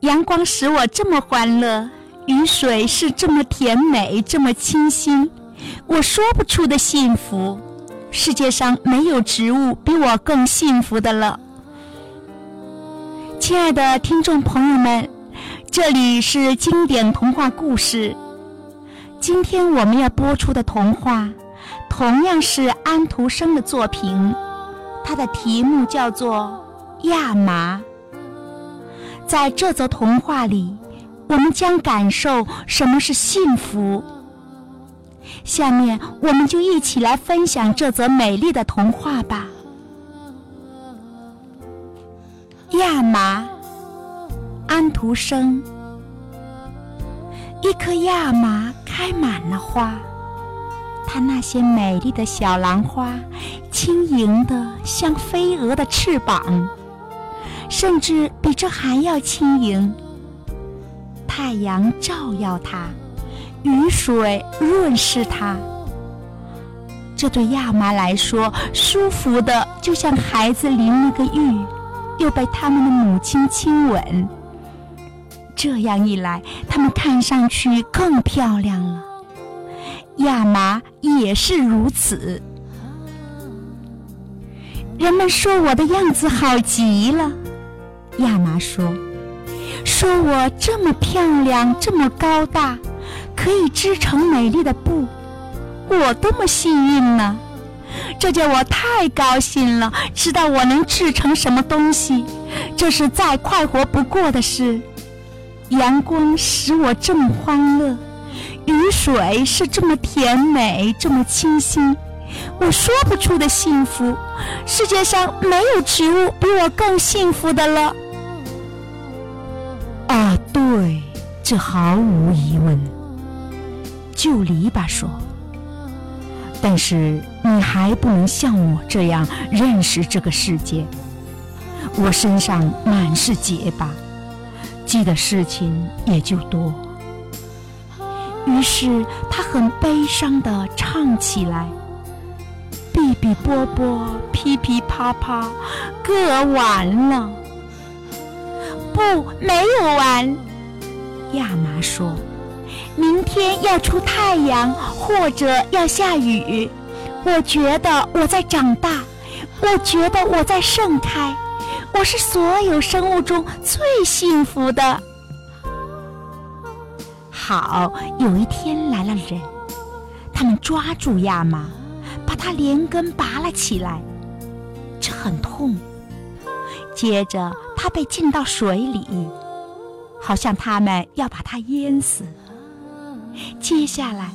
阳光使我这么欢乐，雨水是这么甜美，这么清新，我说不出的幸福。世界上没有植物比我更幸福的了。亲爱的听众朋友们，这里是经典童话故事。今天我们要播出的童话，同样是安徒生的作品，它的题目叫做《亚麻》。在这则童话里，我们将感受什么是幸福。下面，我们就一起来分享这则美丽的童话吧。亚麻，安徒生。一棵亚麻开满了花，它那些美丽的小兰花，轻盈的像飞蛾的翅膀。甚至比这还要轻盈。太阳照耀它，雨水润湿它。这对亚麻来说，舒服的就像孩子淋了个浴，又被他们的母亲亲吻。这样一来，它们看上去更漂亮了。亚麻也是如此。人们说我的样子好极了。亚麻说：“说我这么漂亮，这么高大，可以织成美丽的布，我多么幸运呢！这叫我太高兴了。知道我能制成什么东西，这是再快活不过的事。阳光使我这么欢乐，雨水是这么甜美，这么清新，我说不出的幸福。世界上没有植物比我更幸福的了。”啊，对，这毫无疑问。旧篱笆说：“但是你还不能像我这样认识这个世界。我身上满是结巴，记得事情也就多。”于是他很悲伤地唱起来：“哔哔啵啵，噼噼啪啪，歌完了。”不，没有完。亚麻说：“明天要出太阳，或者要下雨。我觉得我在长大，我觉得我在盛开，我是所有生物中最幸福的。”好，有一天来了人，他们抓住亚麻，把它连根拔了起来，这很痛。接着。它被浸到水里，好像他们要把它淹死。接下来，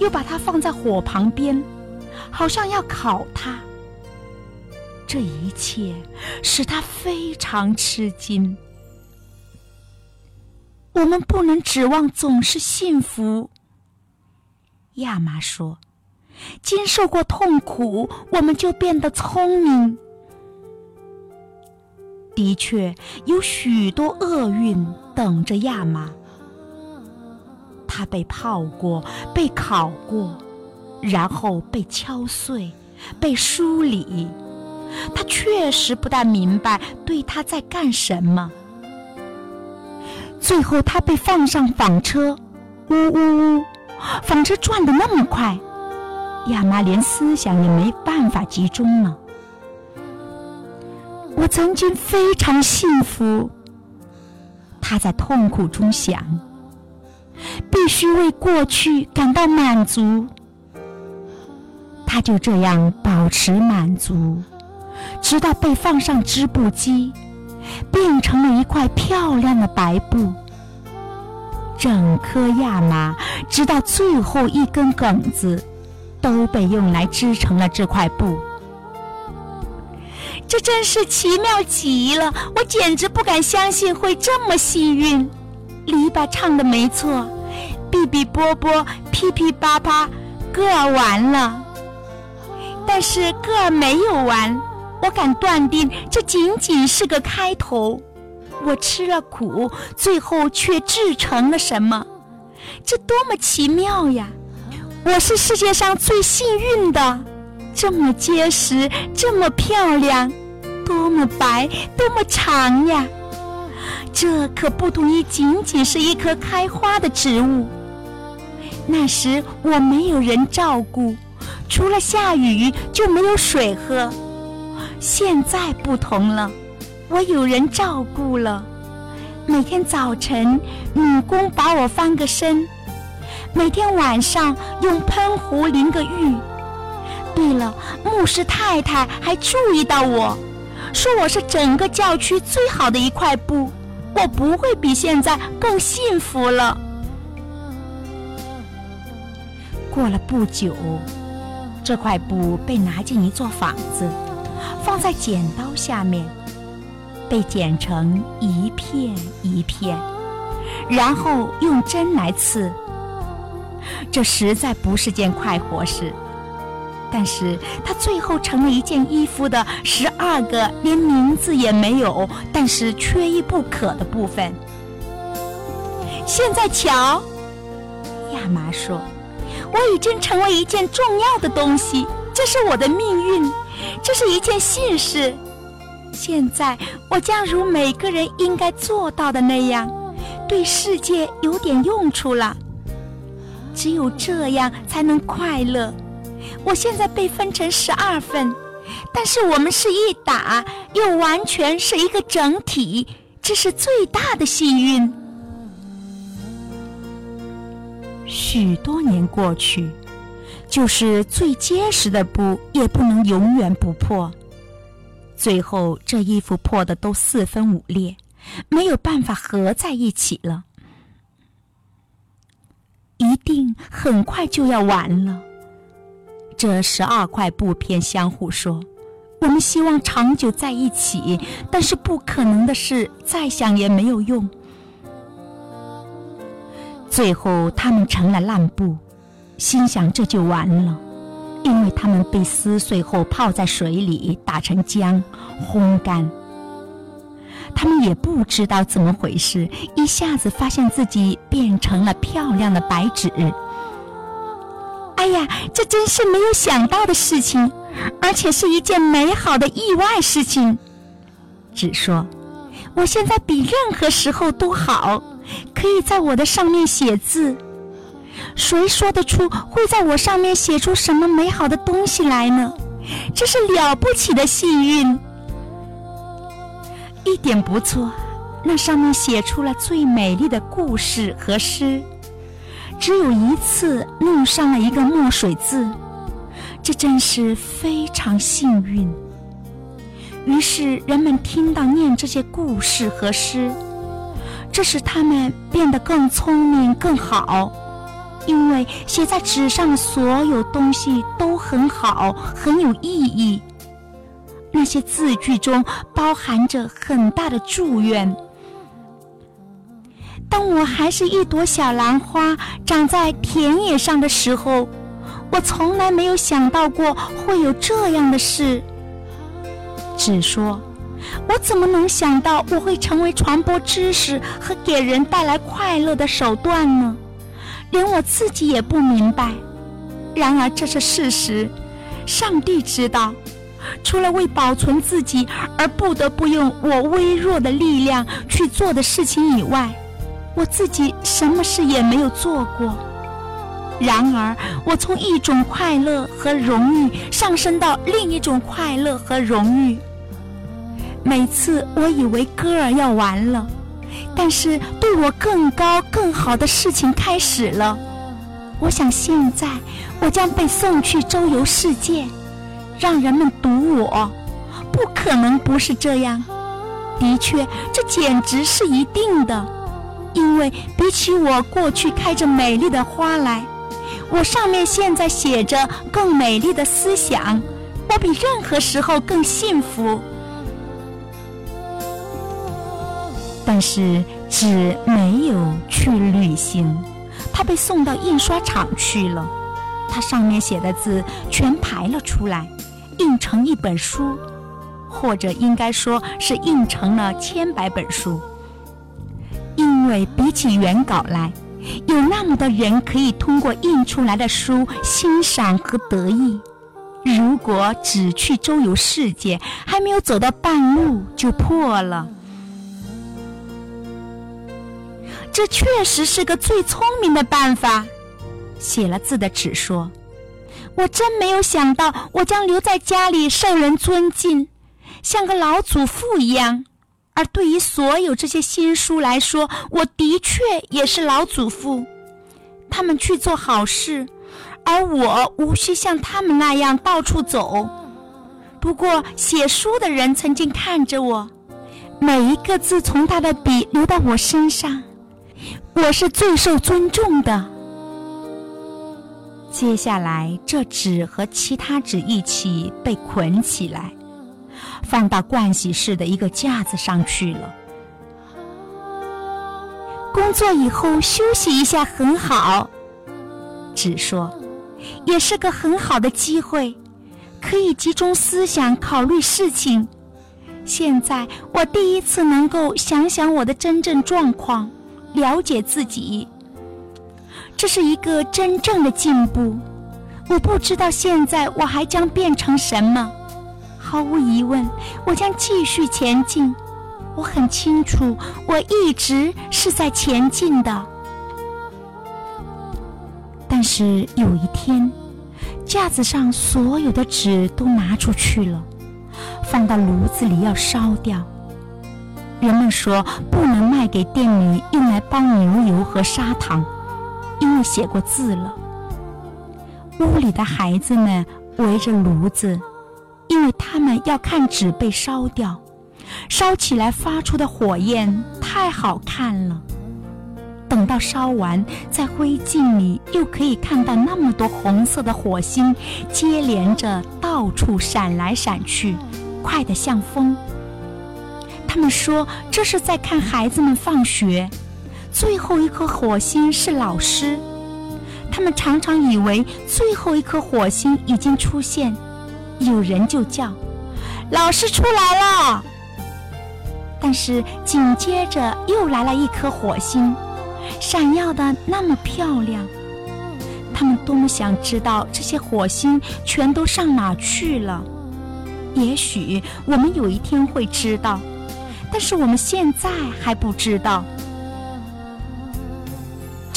又把它放在火旁边，好像要烤它。这一切使他非常吃惊。我们不能指望总是幸福，亚麻说：“经受过痛苦，我们就变得聪明。”的确有许多厄运等着亚麻。它被泡过，被烤过，然后被敲碎，被梳理。他确实不大明白对他在干什么。最后，他被放上纺车，呜呜呜，纺车转得那么快，亚麻连思想也没办法集中了。我曾经非常幸福。他在痛苦中想，必须为过去感到满足。他就这样保持满足，直到被放上织布机，变成了一块漂亮的白布。整颗亚麻，直到最后一根梗子，都被用来织成了这块布。这真是奇妙极了！我简直不敢相信会这么幸运。篱笆唱的没错，哔哔啵啵，噼噼啪啪，歌儿完了。但是歌儿没有完，我敢断定这仅仅是个开头。我吃了苦，最后却制成了什么？这多么奇妙呀！我是世界上最幸运的。这么结实，这么漂亮，多么白，多么长呀！这可不同于仅仅是一棵开花的植物。那时我没有人照顾，除了下雨就没有水喝。现在不同了，我有人照顾了。每天早晨，女工把我翻个身；每天晚上，用喷壶淋个浴。对了，牧师太太还注意到我，说我是整个教区最好的一块布。我不会比现在更幸福了。过了不久，这块布被拿进一座房子，放在剪刀下面，被剪成一片一片，然后用针来刺。这实在不是件快活事。但是它最后成了一件衣服的十二个连名字也没有，但是缺一不可的部分。现在瞧，亚麻说：“我已经成为一件重要的东西，这是我的命运，这是一件幸事。现在我将如每个人应该做到的那样，对世界有点用处了。只有这样才能快乐。”我现在被分成十二份，但是我们是一打，又完全是一个整体，这是最大的幸运。许多年过去，就是最结实的布也不能永远不破。最后，这衣服破的都四分五裂，没有办法合在一起了，一定很快就要完了。这十二块布片相互说：“我们希望长久在一起，但是不可能的事，再想也没有用。”最后，他们成了烂布，心想这就完了，因为他们被撕碎后泡在水里打成浆，烘干。他们也不知道怎么回事，一下子发现自己变成了漂亮的白纸。哎呀，这真是没有想到的事情，而且是一件美好的意外事情。只说，我现在比任何时候都好，可以在我的上面写字。谁说得出会在我上面写出什么美好的东西来呢？这是了不起的幸运。一点不错，那上面写出了最美丽的故事和诗。只有一次弄上了一个墨水字，这真是非常幸运。于是人们听到念这些故事和诗，这使他们变得更聪明、更好，因为写在纸上的所有东西都很好，很有意义。那些字句中包含着很大的祝愿。当我还是一朵小兰花，长在田野上的时候，我从来没有想到过会有这样的事。只说，我怎么能想到我会成为传播知识和给人带来快乐的手段呢？连我自己也不明白。然而这是事实，上帝知道。除了为保存自己而不得不用我微弱的力量去做的事情以外。我自己什么事也没有做过，然而我从一种快乐和荣誉上升到另一种快乐和荣誉。每次我以为歌儿要完了，但是对我更高更好的事情开始了。我想现在我将被送去周游世界，让人们读我。不可能不是这样，的确，这简直是一定的。因为比起我过去开着美丽的花来，我上面现在写着更美丽的思想，我比任何时候更幸福。但是纸没有去旅行，它被送到印刷厂去了。它上面写的字全排了出来，印成一本书，或者应该说是印成了千百本书。因为比起原稿来，有那么多人可以通过印出来的书欣赏和得意。如果只去周游世界，还没有走到半路就破了。这确实是个最聪明的办法。写了字的纸说：“我真没有想到，我将留在家里受人尊敬，像个老祖父一样。而对于所有这些新书来说，我的确也是老祖父。他们去做好事，而我无需像他们那样到处走。不过，写书的人曾经看着我，每一个字从他的笔流到我身上，我是最受尊重的。”接下来，这纸和其他纸一起被捆起来，放到盥洗室的一个架子上去了。工作以后休息一下很好，纸说，也是个很好的机会，可以集中思想考虑事情。现在我第一次能够想想我的真正状况，了解自己。这是一个真正的进步。我不知道现在我还将变成什么。毫无疑问，我将继续前进。我很清楚，我一直是在前进的。但是有一天，架子上所有的纸都拿出去了，放到炉子里要烧掉。人们说不能卖给店里用来包牛油和砂糖。因为写过字了，屋里的孩子们围着炉子，因为他们要看纸被烧掉，烧起来发出的火焰太好看了。等到烧完，在灰烬里又可以看到那么多红色的火星接连着到处闪来闪去，快得像风。他们说这是在看孩子们放学。最后一颗火星是老师，他们常常以为最后一颗火星已经出现，有人就叫：“老师出来了。”但是紧接着又来了一颗火星，闪耀的那么漂亮。他们多么想知道这些火星全都上哪去了？也许我们有一天会知道，但是我们现在还不知道。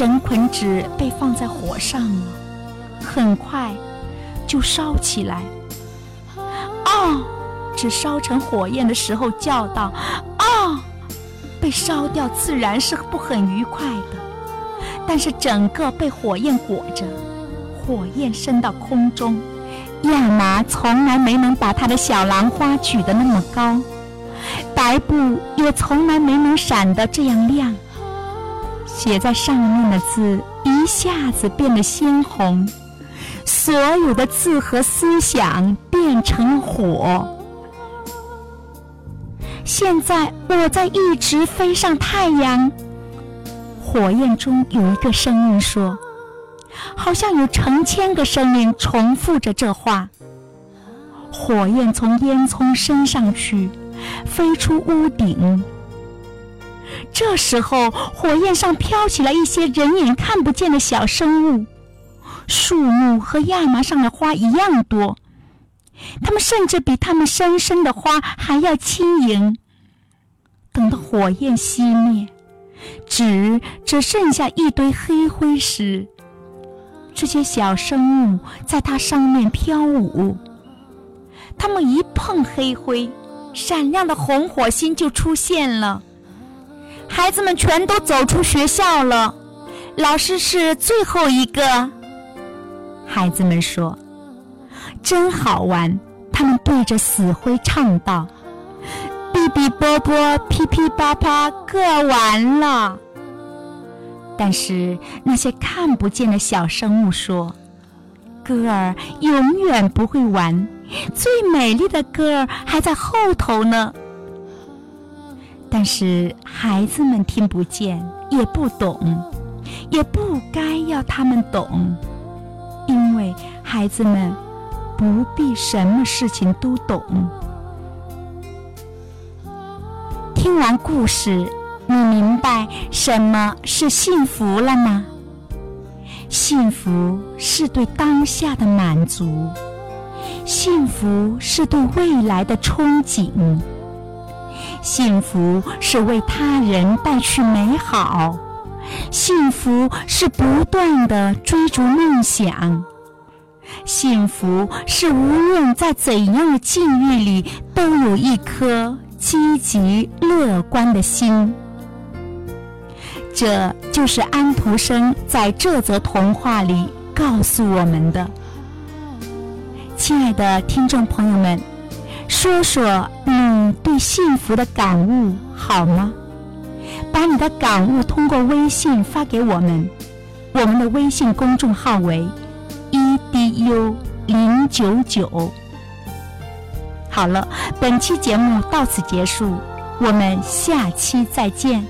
整捆纸被放在火上了，很快就烧起来。哦，纸烧成火焰的时候叫道：“哦！”被烧掉自然是不很愉快的，但是整个被火焰裹着，火焰升到空中。亚麻从来没能把他的小兰花举得那么高，白布也从来没能闪得这样亮。写在上面的字一下子变得鲜红，所有的字和思想变成火。现在我在一直飞上太阳。火焰中有一个声音说：“好像有成千个声音重复着这话。”火焰从烟囱升上去，飞出屋顶。这时候，火焰上飘起来一些人眼看不见的小生物，树木和亚麻上的花一样多，它们甚至比它们深深的花还要轻盈。等到火焰熄灭，纸只剩下一堆黑灰时，这些小生物在它上面飘舞，它们一碰黑灰，闪亮的红火星就出现了。孩子们全都走出学校了，老师是最后一个。孩子们说：“真好玩。”他们对着死灰唱道：“哔哔啵啵，噼噼啪啪，各完了。”但是那些看不见的小生物说：“歌儿永远不会完，最美丽的歌儿还在后头呢。”但是孩子们听不见，也不懂，也不该要他们懂，因为孩子们不必什么事情都懂。听完故事，你明白什么是幸福了吗？幸福是对当下的满足，幸福是对未来的憧憬。幸福是为他人带去美好，幸福是不断的追逐梦想，幸福是无论在怎样的境遇里都有一颗积极乐观的心。这就是安徒生在这则童话里告诉我们的。亲爱的听众朋友们，说说你对幸福的感悟好吗？把你的感悟通过微信发给我们，我们的微信公众号为 edu 零九九。好了，本期节目到此结束，我们下期再见。